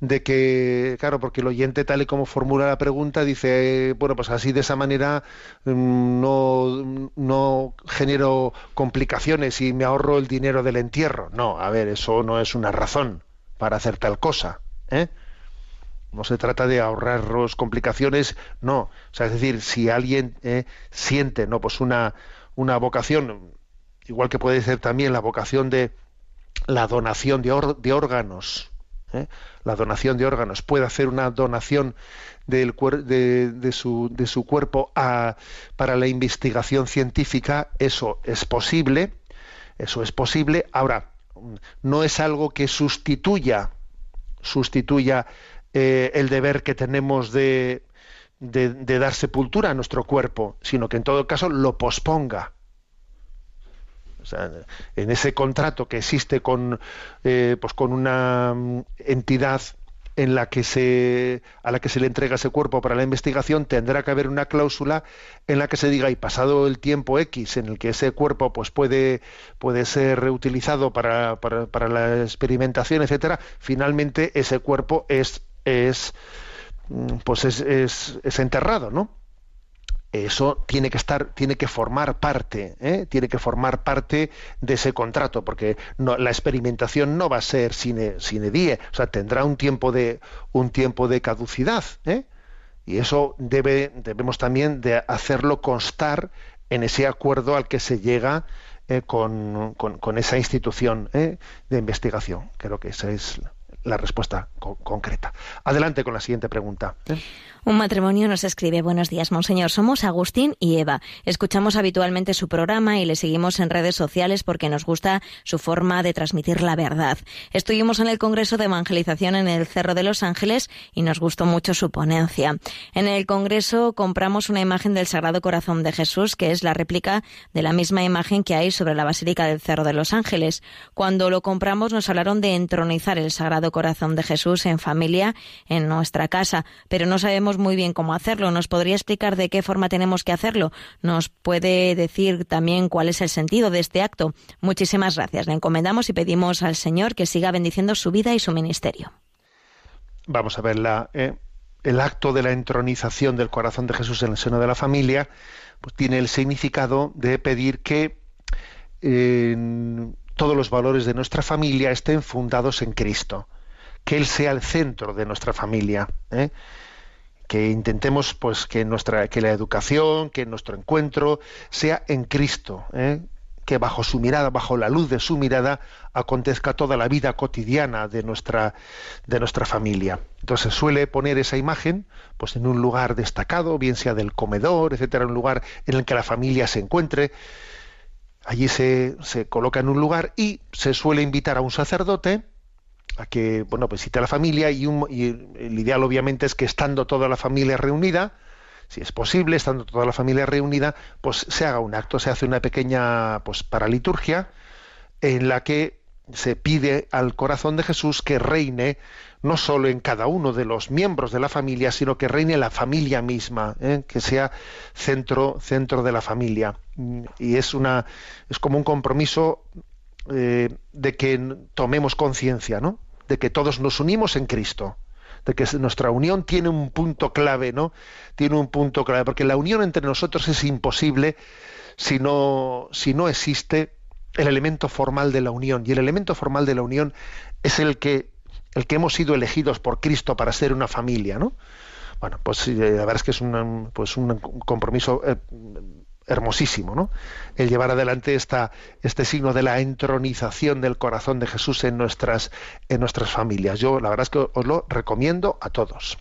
de que, claro, porque el oyente tal y como formula la pregunta dice, bueno, pues así de esa manera mm, no, no genero complicaciones y me ahorro el dinero del entierro. No, a ver, eso no es una razón para hacer tal cosa. ¿eh? No se trata de ahorraros complicaciones, no. O sea, es decir, si alguien eh, siente, no, pues una, una vocación, igual que puede ser también la vocación de la donación de, de órganos, ¿eh? la donación de órganos, puede hacer una donación del de, de su, de su cuerpo a- para la investigación científica, eso es posible, eso es posible. Ahora, no es algo que sustituya, sustituya eh, el deber que tenemos de, de, dar sepultura a nuestro cuerpo, sino que en todo caso lo posponga. O sea, en ese contrato que existe con, eh, pues con una mm, entidad en la que se a la que se le entrega ese cuerpo para la investigación tendrá que haber una cláusula en la que se diga y pasado el tiempo X en el que ese cuerpo pues puede puede ser reutilizado para, para, para la experimentación etcétera finalmente ese cuerpo es es mm, pues es, es, es enterrado no eso tiene que estar, tiene que formar parte, ¿eh? tiene que formar parte de ese contrato, porque no, la experimentación no va a ser sine, sine die, o sea, tendrá un tiempo de un tiempo de caducidad, ¿eh? y eso debe, debemos también de hacerlo constar en ese acuerdo al que se llega eh, con, con- con esa institución ¿eh? de investigación. Creo que esa es la respuesta co- concreta. Adelante con la siguiente pregunta. ¿eh? Un matrimonio nos escribe Buenos días, Monseñor. Somos Agustín y Eva. Escuchamos habitualmente su programa y le seguimos en redes sociales porque nos gusta su forma de transmitir la verdad. Estuvimos en el Congreso de Evangelización en el Cerro de los Ángeles y nos gustó mucho su ponencia. En el Congreso compramos una imagen del Sagrado Corazón de Jesús, que es la réplica de la misma imagen que hay sobre la Basílica del Cerro de los Ángeles. Cuando lo compramos nos hablaron de entronizar el Sagrado Corazón de Jesús en familia en nuestra casa, pero no sabemos muy bien cómo hacerlo. ¿Nos podría explicar de qué forma tenemos que hacerlo? ¿Nos puede decir también cuál es el sentido de este acto? Muchísimas gracias. Le encomendamos y pedimos al Señor que siga bendiciendo su vida y su ministerio. vamos a ver la, eh, el acto de la entronización del corazón de Jesús en el seno de la familia, pues tiene el significado de pedir que eh, todos los valores de nuestra familia estén fundados en Cristo, que Él sea el centro de nuestra familia. ¿eh? que intentemos pues que nuestra que la educación que nuestro encuentro sea en Cristo ¿eh? que bajo su mirada bajo la luz de su mirada acontezca toda la vida cotidiana de nuestra de nuestra familia entonces suele poner esa imagen pues en un lugar destacado bien sea del comedor etcétera un lugar en el que la familia se encuentre allí se, se coloca en un lugar y se suele invitar a un sacerdote a que bueno pues visite a la familia y, un, y el ideal obviamente es que estando toda la familia reunida si es posible estando toda la familia reunida pues se haga un acto se hace una pequeña pues paraliturgia en la que se pide al corazón de Jesús que reine no solo en cada uno de los miembros de la familia, sino que reine la familia misma, ¿eh? que sea centro, centro de la familia. Y es una, es como un compromiso eh, de que tomemos conciencia, ¿no? De que todos nos unimos en Cristo, de que nuestra unión tiene un punto clave, ¿no? Tiene un punto clave, porque la unión entre nosotros es imposible si no, si no existe el elemento formal de la unión. Y el elemento formal de la unión es el que, el que hemos sido elegidos por Cristo para ser una familia, ¿no? Bueno, pues la verdad es que es un, pues un compromiso eh, hermosísimo, ¿no? El llevar adelante esta, este signo de la entronización del corazón de Jesús en nuestras, en nuestras familias. Yo la verdad es que os lo recomiendo a todos.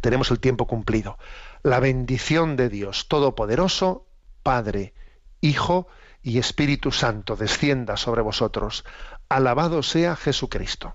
Tenemos el tiempo cumplido. La bendición de Dios Todopoderoso, Padre, Hijo y Espíritu Santo descienda sobre vosotros. Alabado sea Jesucristo.